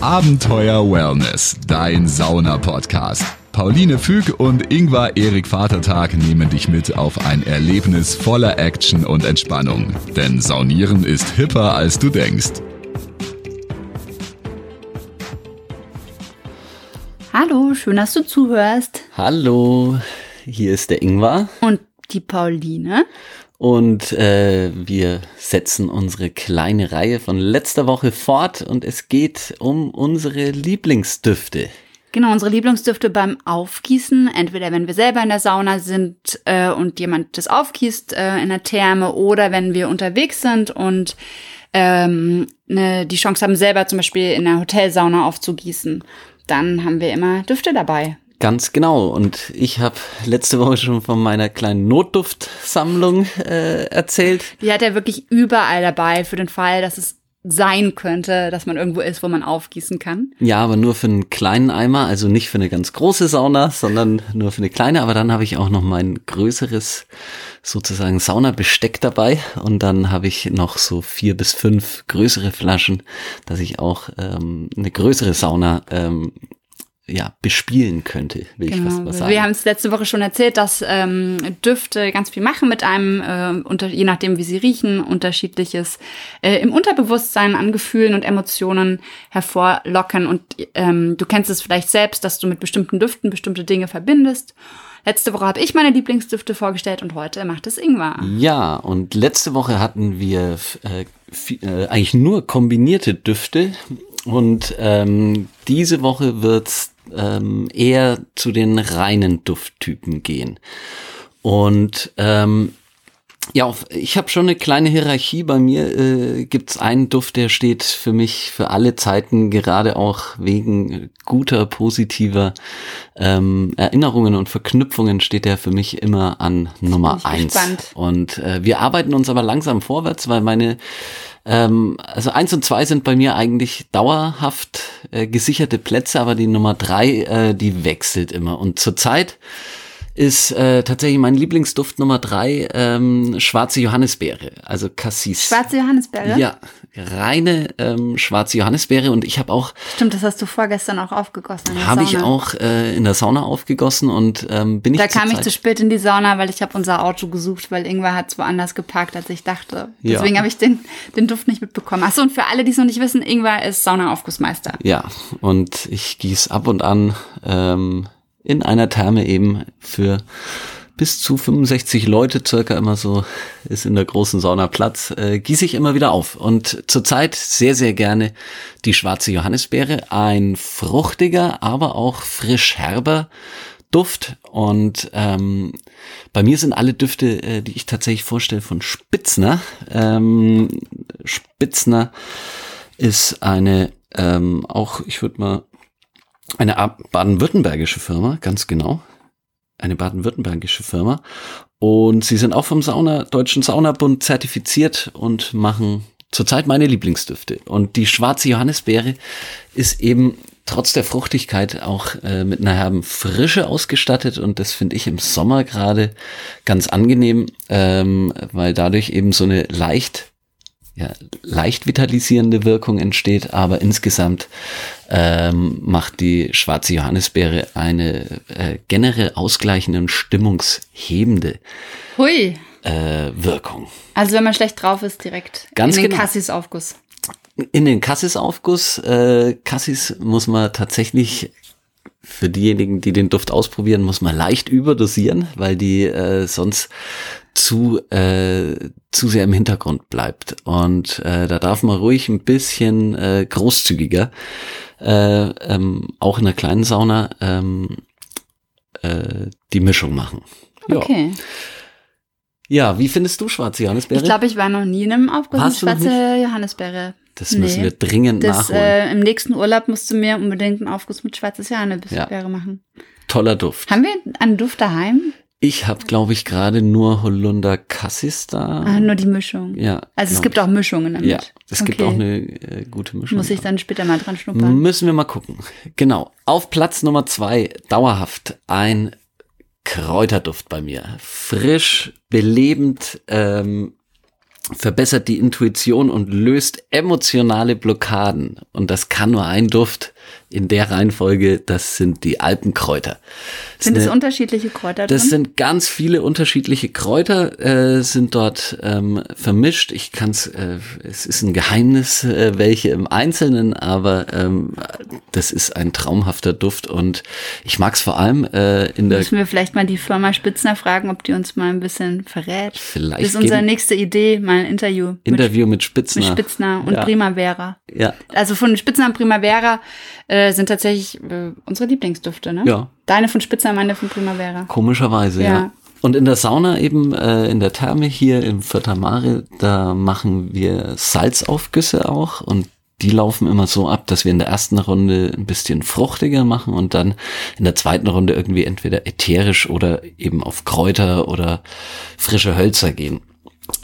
Abenteuer Wellness, dein Sauna-Podcast. Pauline Füg und Ingvar Erik Vatertag nehmen dich mit auf ein Erlebnis voller Action und Entspannung. Denn Saunieren ist hipper, als du denkst. Hallo, schön, dass du zuhörst. Hallo, hier ist der Ingvar. Und die Pauline. Und äh, wir setzen unsere kleine Reihe von letzter Woche fort und es geht um unsere Lieblingsdüfte. Genau, unsere Lieblingsdüfte beim Aufgießen. Entweder wenn wir selber in der Sauna sind äh, und jemand das aufgießt äh, in der Therme oder wenn wir unterwegs sind und ähm, ne, die Chance haben, selber zum Beispiel in der Hotelsauna aufzugießen. Dann haben wir immer Düfte dabei. Ganz genau. Und ich habe letzte Woche schon von meiner kleinen Notduftsammlung äh, erzählt. Die hat er wirklich überall dabei für den Fall, dass es sein könnte, dass man irgendwo ist, wo man aufgießen kann. Ja, aber nur für einen kleinen Eimer, also nicht für eine ganz große Sauna, sondern nur für eine kleine. Aber dann habe ich auch noch mein größeres sozusagen Saunabesteck dabei und dann habe ich noch so vier bis fünf größere Flaschen, dass ich auch ähm, eine größere Sauna ähm, ja, bespielen könnte, will genau. ich fast mal sagen. Wir haben es letzte Woche schon erzählt, dass ähm, Düfte ganz viel machen mit einem, äh, unter, je nachdem wie sie riechen, unterschiedliches äh, im Unterbewusstsein an Gefühlen und Emotionen hervorlocken. Und ähm, du kennst es vielleicht selbst, dass du mit bestimmten Düften bestimmte Dinge verbindest. Letzte Woche habe ich meine Lieblingsdüfte vorgestellt und heute macht es Ingwer. Ja, und letzte Woche hatten wir äh, äh, eigentlich nur kombinierte Düfte. Und ähm, diese Woche wird's ähm, eher zu den reinen Dufttypen gehen. Und ähm, ja, ich habe schon eine kleine Hierarchie. Bei mir äh, gibt es einen Duft, der steht für mich für alle Zeiten, gerade auch wegen guter, positiver ähm, Erinnerungen und Verknüpfungen steht der für mich immer an Nummer eins. Gespannt. Und äh, wir arbeiten uns aber langsam vorwärts, weil meine ähm, also eins und zwei sind bei mir eigentlich dauerhaft äh, gesicherte Plätze, aber die Nummer drei, äh, die wechselt immer. Und zurzeit ist äh, tatsächlich mein Lieblingsduft Nummer drei ähm, schwarze Johannisbeere, also Cassis. Schwarze Johannisbeere? Ja, reine ähm, schwarze Johannisbeere und ich habe auch. Stimmt, das hast du vorgestern auch aufgegossen. Habe ich auch äh, in der Sauna aufgegossen und ähm, bin ich. Da kam ich zu spät in die Sauna, weil ich habe unser Auto gesucht, weil irgendwer hat es woanders geparkt, als ich dachte. Deswegen ja. habe ich den, den Duft nicht mitbekommen. Achso, und für alle, die es noch nicht wissen, Ingwer ist Saunaaufgussmeister. Ja, und ich gieße ab und an ähm, in einer Therme eben für bis zu 65 Leute circa immer so ist in der großen Sauna Platz, äh, gieße ich immer wieder auf. Und zurzeit sehr, sehr gerne die schwarze Johannisbeere. Ein fruchtiger, aber auch frisch herber Duft. Und ähm, bei mir sind alle Düfte, äh, die ich tatsächlich vorstelle, von Spitzner. Ähm, Spitzner ist eine ähm, auch, ich würde mal eine baden-württembergische Firma, ganz genau. Eine baden-württembergische Firma. Und sie sind auch vom Sauna, Deutschen Saunabund zertifiziert und machen zurzeit meine Lieblingsdüfte. Und die schwarze Johannisbeere ist eben trotz der Fruchtigkeit auch äh, mit einer herben Frische ausgestattet. Und das finde ich im Sommer gerade ganz angenehm, ähm, weil dadurch eben so eine leicht ja, leicht vitalisierende Wirkung entsteht, aber insgesamt ähm, macht die schwarze Johannisbeere eine äh, generell ausgleichende und stimmungshebende Hui. Äh, Wirkung. Also wenn man schlecht drauf ist, direkt Ganz in den genau. Cassis-Aufguss. In den Cassis-Aufguss. Äh, Cassis muss man tatsächlich für diejenigen, die den Duft ausprobieren, muss man leicht überdosieren, weil die äh, sonst zu, äh, zu sehr im Hintergrund bleibt. Und äh, da darf man ruhig ein bisschen äh, großzügiger, äh, ähm, auch in der kleinen Sauna, ähm, äh, die Mischung machen. Ja. Okay. Ja, wie findest du schwarze Johannisbeere? Ich glaube, ich war noch nie in einem Aufguss mit schwarze Johannisbeere. Das nee. müssen wir dringend das, nachholen. Äh, Im nächsten Urlaub musst du mir unbedingt einen Aufguss mit schwarzes Johannisbeere ja. machen. Toller Duft. Haben wir einen Duft daheim? Ich habe, glaube ich, gerade nur Holunder Cassis da. Ah, nur die Mischung. Ja. Also es gibt auch Mischungen damit. Ja, es okay. gibt auch eine äh, gute Mischung. Muss ich dann später mal dran schnuppern. Müssen wir mal gucken. Genau. Auf Platz Nummer zwei, dauerhaft, ein Kräuterduft bei mir. Frisch, belebend, ähm, verbessert die Intuition und löst emotionale Blockaden. Und das kann nur ein Duft in der Reihenfolge, das sind die Alpenkräuter. Sind es unterschiedliche Kräuter drin? das sind ganz viele unterschiedliche Kräuter, äh, sind dort ähm, vermischt. Ich kann's, äh, es ist ein Geheimnis, äh, welche im Einzelnen, aber ähm, das ist ein traumhafter Duft und ich mag's vor allem äh, in der Müssen wir vielleicht mal die Firma Spitzner fragen, ob die uns mal ein bisschen verrät. Vielleicht das ist unsere nächste Idee, mal ein Interview Interview mit mit, Spitzner. mit Spitzner und ja. Primavera. Ja, Also von Spitzner und Primavera äh, sind tatsächlich äh, unsere Lieblingsdüfte, ne? Ja. Deine von Spitzner, meine von Primavera. komischerweise, ja. Ja. Und in der Sauna eben, äh, in der Therme hier im Vierter Mare, da machen wir Salzaufgüsse auch und die laufen immer so ab, dass wir in der ersten Runde ein bisschen fruchtiger machen und dann in der zweiten Runde irgendwie entweder ätherisch oder eben auf Kräuter oder frische Hölzer gehen.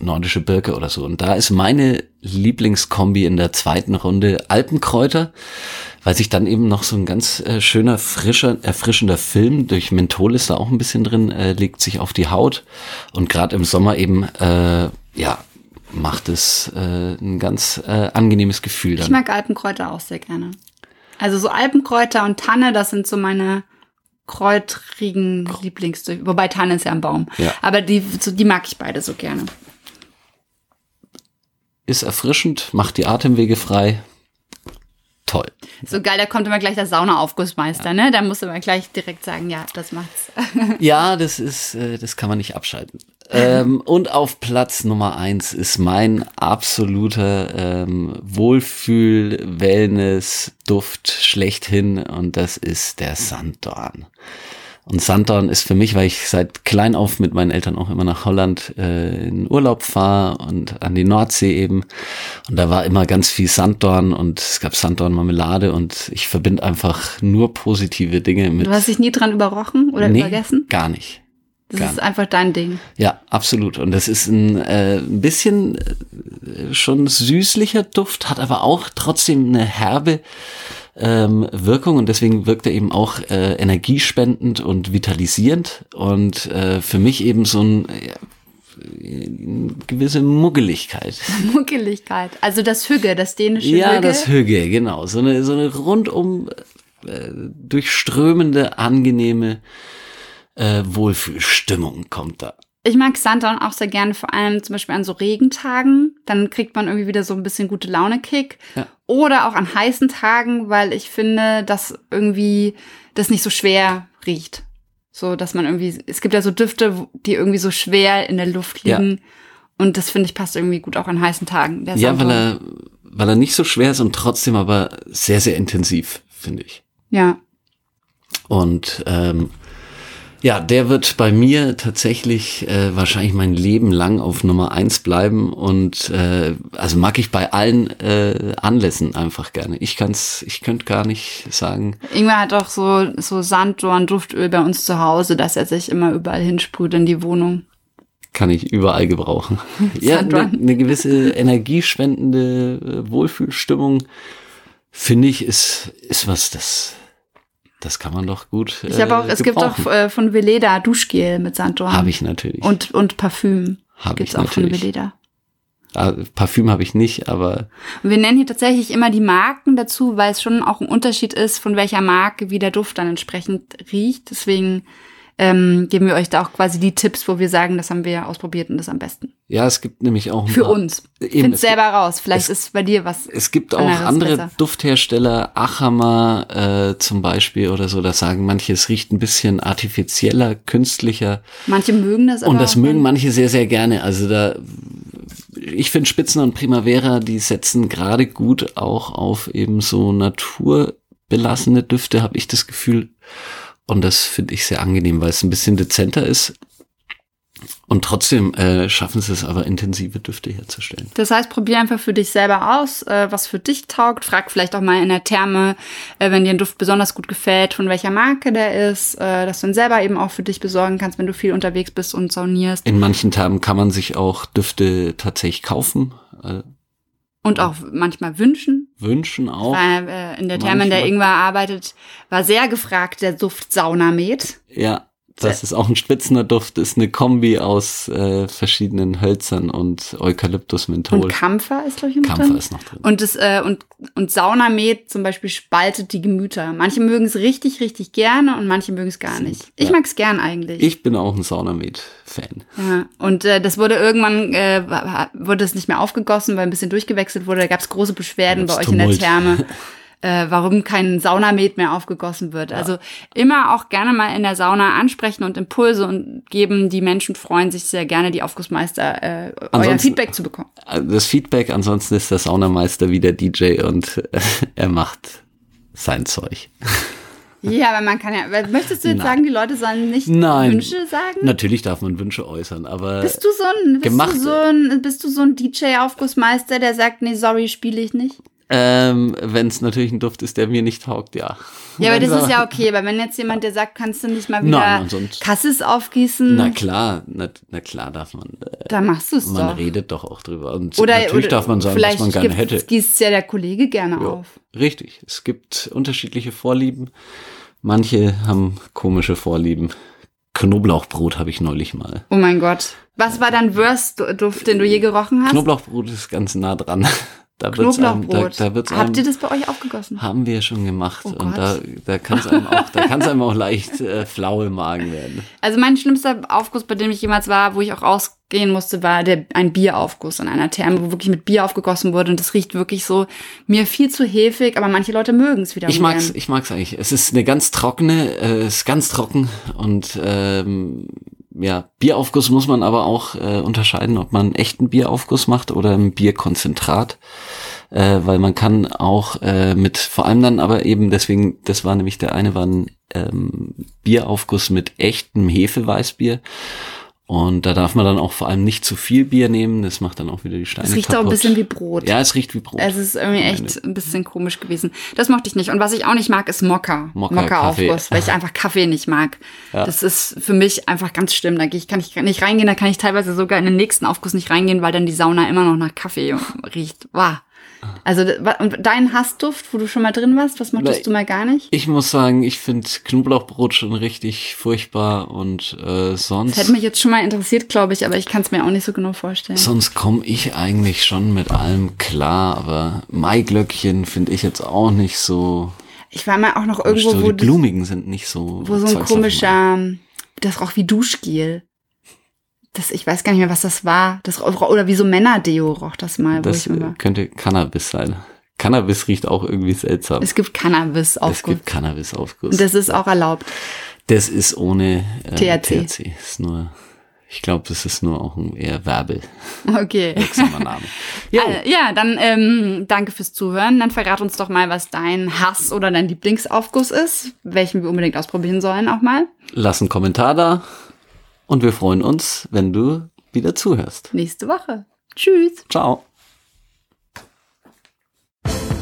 Nordische Birke oder so. Und da ist meine Lieblingskombi in der zweiten Runde Alpenkräuter, weil sich dann eben noch so ein ganz äh, schöner, frischer, erfrischender Film durch Menthol ist da auch ein bisschen drin, äh, legt sich auf die Haut und gerade im Sommer eben, äh, ja, macht es äh, ein ganz äh, angenehmes Gefühl Ich dann. mag Alpenkräuter auch sehr gerne. Also so Alpenkräuter und Tanne, das sind so meine kräutrigen Lieblingsdüfte. Wobei Tanne ist ja ein Baum. Ja. Aber die, so, die mag ich beide so gerne. Ist erfrischend, macht die Atemwege frei. Toll. So geil, da kommt immer gleich der Saunaaufgussmeister, ne? Da muss immer gleich direkt sagen, ja, das macht's. Ja, das ist, äh, das kann man nicht abschalten. Ähm, und auf Platz Nummer eins ist mein absoluter ähm, Wohlfühl, Wellness, Duft schlechthin und das ist der Sanddorn. Und Sanddorn ist für mich, weil ich seit klein auf mit meinen Eltern auch immer nach Holland äh, in Urlaub fahre und an die Nordsee eben. Und da war immer ganz viel Sanddorn und es gab Sanddorn-Marmelade und ich verbinde einfach nur positive Dinge mit. Du hast dich nie dran überrochen oder Nee, übergessen? Gar nicht. Das gar ist einfach dein Ding. Ja, absolut. Und das ist ein, äh, ein bisschen äh, schon süßlicher Duft, hat aber auch trotzdem eine herbe ähm, Wirkung und deswegen wirkt er eben auch äh, energiespendend und vitalisierend und äh, für mich eben so ein, ja, eine gewisse Muggeligkeit. Muckeligkeit. Also das Hügge, das dänische Ja, Hügge. das Hüge, genau. So eine, so eine rundum äh, durchströmende, angenehme äh, Wohlfühlstimmung kommt da. Ich mag Sanddorn auch sehr gerne, vor allem zum Beispiel an so Regentagen. Dann kriegt man irgendwie wieder so ein bisschen gute Laune-Kick. Ja. Oder auch an heißen Tagen, weil ich finde, dass irgendwie das nicht so schwer riecht. So, dass man irgendwie, es gibt ja so Düfte, die irgendwie so schwer in der Luft Ja. liegen. Und das finde ich passt irgendwie gut auch an heißen Tagen. Ja, weil er, weil er nicht so schwer ist und trotzdem aber sehr, sehr intensiv, finde ich. Ja. Und ähm, ja, der wird bei mir tatsächlich äh, wahrscheinlich mein Leben lang auf Nummer eins bleiben und äh, also mag ich bei allen äh, Anlässen einfach gerne. Ich kann's, ich könnte gar nicht sagen. Ingwer hat auch so, so Sanddorn, Duftöl bei uns zu Hause, dass er sich immer überall hinsprüht in die Wohnung. kann ich überall gebrauchen. ja, eine ne gewisse energiespendende äh, Wohlfühlstimmung, finde ich, ist, ist was, das, das kann man doch gut. Ich habe auch, es gibt auch äh, von Veleda Duschgel mit Sanddorn. Habe ich natürlich. Und, und Parfüm. Hab Gibt's ich auch von natürlich. Veleda. Ah, Parfüm habe ich nicht, aber Und wir nennen hier tatsächlich immer die Marken dazu, weil es schon auch ein Unterschied ist, von welcher Marke wie der Duft dann entsprechend riecht. Deswegen ähm, geben wir euch da auch quasi die Tipps, wo wir sagen, das haben wir ausprobiert und das am besten. Ja, es gibt nämlich auch ein Für paar, uns. Eben, Find es selber raus. Vielleicht es- ist bei dir was. Es gibt auch andere besser. Dufthersteller, Achamer äh, zum Beispiel oder so, da sagen manche, es riecht ein bisschen artifizieller, künstlicher. Manche mögen das aber. Und das mögen manche sehr, sehr gerne. Also da, ich finde Spitzen und Primavera, die setzen gerade gut auch auf eben so naturbelassene Düfte, habe ich das Gefühl. Und das finde ich sehr angenehm, weil es ein bisschen dezenter ist. Und trotzdem äh, schaffen sie es aber, intensive Düfte herzustellen. Das heißt, probier einfach für dich selber aus, äh, was für dich taugt. Frag vielleicht auch mal in der Therme, äh, wenn dir ein Duft besonders gut gefällt, von welcher Marke der ist, äh, dass du ihn selber eben auch für dich besorgen kannst, wenn du viel unterwegs bist und saunierst. In manchen Termen kann man sich auch Düfte tatsächlich kaufen, äh, Und auch manchmal wünschen. wünschen auch. Weil äh, in der Therme, in der. Ingwer arbeitet, war sehr gefragt der Duft Saunamet. Ja, das ist auch ein spitzender Duft, ist eine Kombi aus äh, verschiedenen Hölzern und Eukalyptus-Menthol. Und Kampfer ist, glaube ich, noch Kampfer drin. ist noch drin. Und, das, äh, und, und Saunamet zum Beispiel spaltet die Gemüter. Manche mögen es richtig, richtig gerne und manche mögen es gar nicht. Ich ja. mag's gern eigentlich. Ich bin auch ein Saunamed-Fan. ja. Und äh, das wurde irgendwann, äh, wurde es nicht mehr aufgegossen, weil ein bisschen durchgewechselt wurde. Da gab's große Beschwerden bei euch in der Tumult. Therme. Äh, warum kein Saunamet mehr aufgegossen wird. Also immer auch gerne mal in der Sauna ansprechen und Impulse und geben. Die Menschen freuen sich sehr gerne, die Aufgussmeister äh, euer Ansonsten- Feedback zu bekommen. Das Feedback, ansonsten ist der Saunameister wie der DJ und äh, er macht sein Zeug. Ja, aber man kann ja. Möchtest du jetzt Nein. sagen, die Leute sollen nicht Nein. Wünsche sagen? Natürlich darf man Wünsche äußern, aber Bist du so ein, bist Gemacht. du so ein, bist du so ein DJ-Aufgussmeister, der sagt, nee, sorry, spiele ich nicht? Ähm, wenn es natürlich ein Duft ist, der mir nicht taugt, ja. Ja, aber das da- ist ja okay. Aber wenn jetzt jemand, der sagt, kannst du nicht mal wieder ansonsten- Kassis aufgießen, Na klar, na, na klar darf man. Äh, dann machst du es man doch. redet doch auch drüber. Und Oder, natürlich oder darf man sagen, vielleicht was man gerne gibt- hätte. gießt ja der Kollege gerne Ja, auf. Richtig. Es gibt unterschiedliche Vorlieben. Manche haben komische Vorlieben. Knoblauchbrot habe ich neulich mal. Oh mein Gott. Was war dein Worst-Duft, den du je gerochen hast? Knoblauchbrot ist ganz nah dran. Da wird's einem, da, da wird's Habt ihr das bei euch aufgegossen? haben wir schon gemacht. Oh und da, Gott. da kann es einem auch, da kann's einem auch leicht äh, flau im Magen werden. Also mein schlimmster Aufguss, bei dem ich jemals war, wo ich auch rausgehen musste, war der, ein Bieraufguss in einer Therme, wo wirklich mit Bier aufgegossen wurde. Und das riecht wirklich so mir viel zu hefig, aber manche Leute mögen es wieder. Ich mag's, ich mag's eigentlich. Es ist eine ganz trockene, äh, es ist ganz trocken und ähm, ja, Bieraufguss muss man aber auch äh, unterscheiden, ob man einen echten Bieraufguss macht oder ein Bierkonzentrat, äh, weil man kann auch äh, mit, vor allem dann aber eben deswegen, das war nämlich der eine war ein ähm, Bieraufguss mit echtem Hefeweißbier. Und da darf man dann auch vor allem nicht zu viel Bier nehmen, das macht dann auch wieder die Steine Es riecht auch ein kaputt. bisschen wie Brot. Ja, es riecht wie Brot. Es ist irgendwie echt ein bisschen komisch gewesen. Das mochte ich nicht. Und was ich auch nicht mag, ist Mokka. Mokka, Mokka-Aufguss, Kaffee. weil ich einfach Kaffee nicht mag. Ja. Das ist für mich einfach ganz schlimm. Da kann ich nicht reingehen, da kann ich teilweise sogar in den nächsten Aufguss nicht reingehen, weil dann die Sauna immer noch nach Kaffee riecht. Wow. Also, und dein Hassduft, wo du schon mal drin warst, was mochtest Nee. du mal gar nicht? Ich muss sagen, ich finde Knoblauchbrot schon richtig furchtbar und äh, sonst, Das hätte mich jetzt schon mal interessiert, glaube ich, aber ich kann es mir auch nicht so genau vorstellen. sonst komme ich eigentlich schon mit allem klar, aber Maiglöckchen finde ich jetzt auch nicht so. Ich war mal auch noch so irgendwo, wo, die Blumigen sind nicht so. wo so ein komischer, das roch wie Duschgel. Das, ich weiß gar nicht mehr, was das war. Das oder wie so Männerdeo roch das mal, wo Das ich immer. äh, könnte Cannabis sein. Cannabis riecht auch irgendwie seltsam. Es gibt Cannabis Es Aufguss. gibt Cannabis-Aufguss. Und das ist auch erlaubt. Das ist ohne äh, THC. THC. Ist nur, ich glaube, das ist nur auch ein eher Okay. werbewirksamer Name. Ja, Äh, ja, dann ähm, danke fürs Zuhören. Dann verrat uns doch mal, was dein Hass oder dein Lieblingsaufguss ist, welchen wir unbedingt ausprobieren sollen auch mal. lass einen Kommentar da und wir freuen uns, wenn du wieder zuhörst. Nächste Woche. Tschüss. Ciao.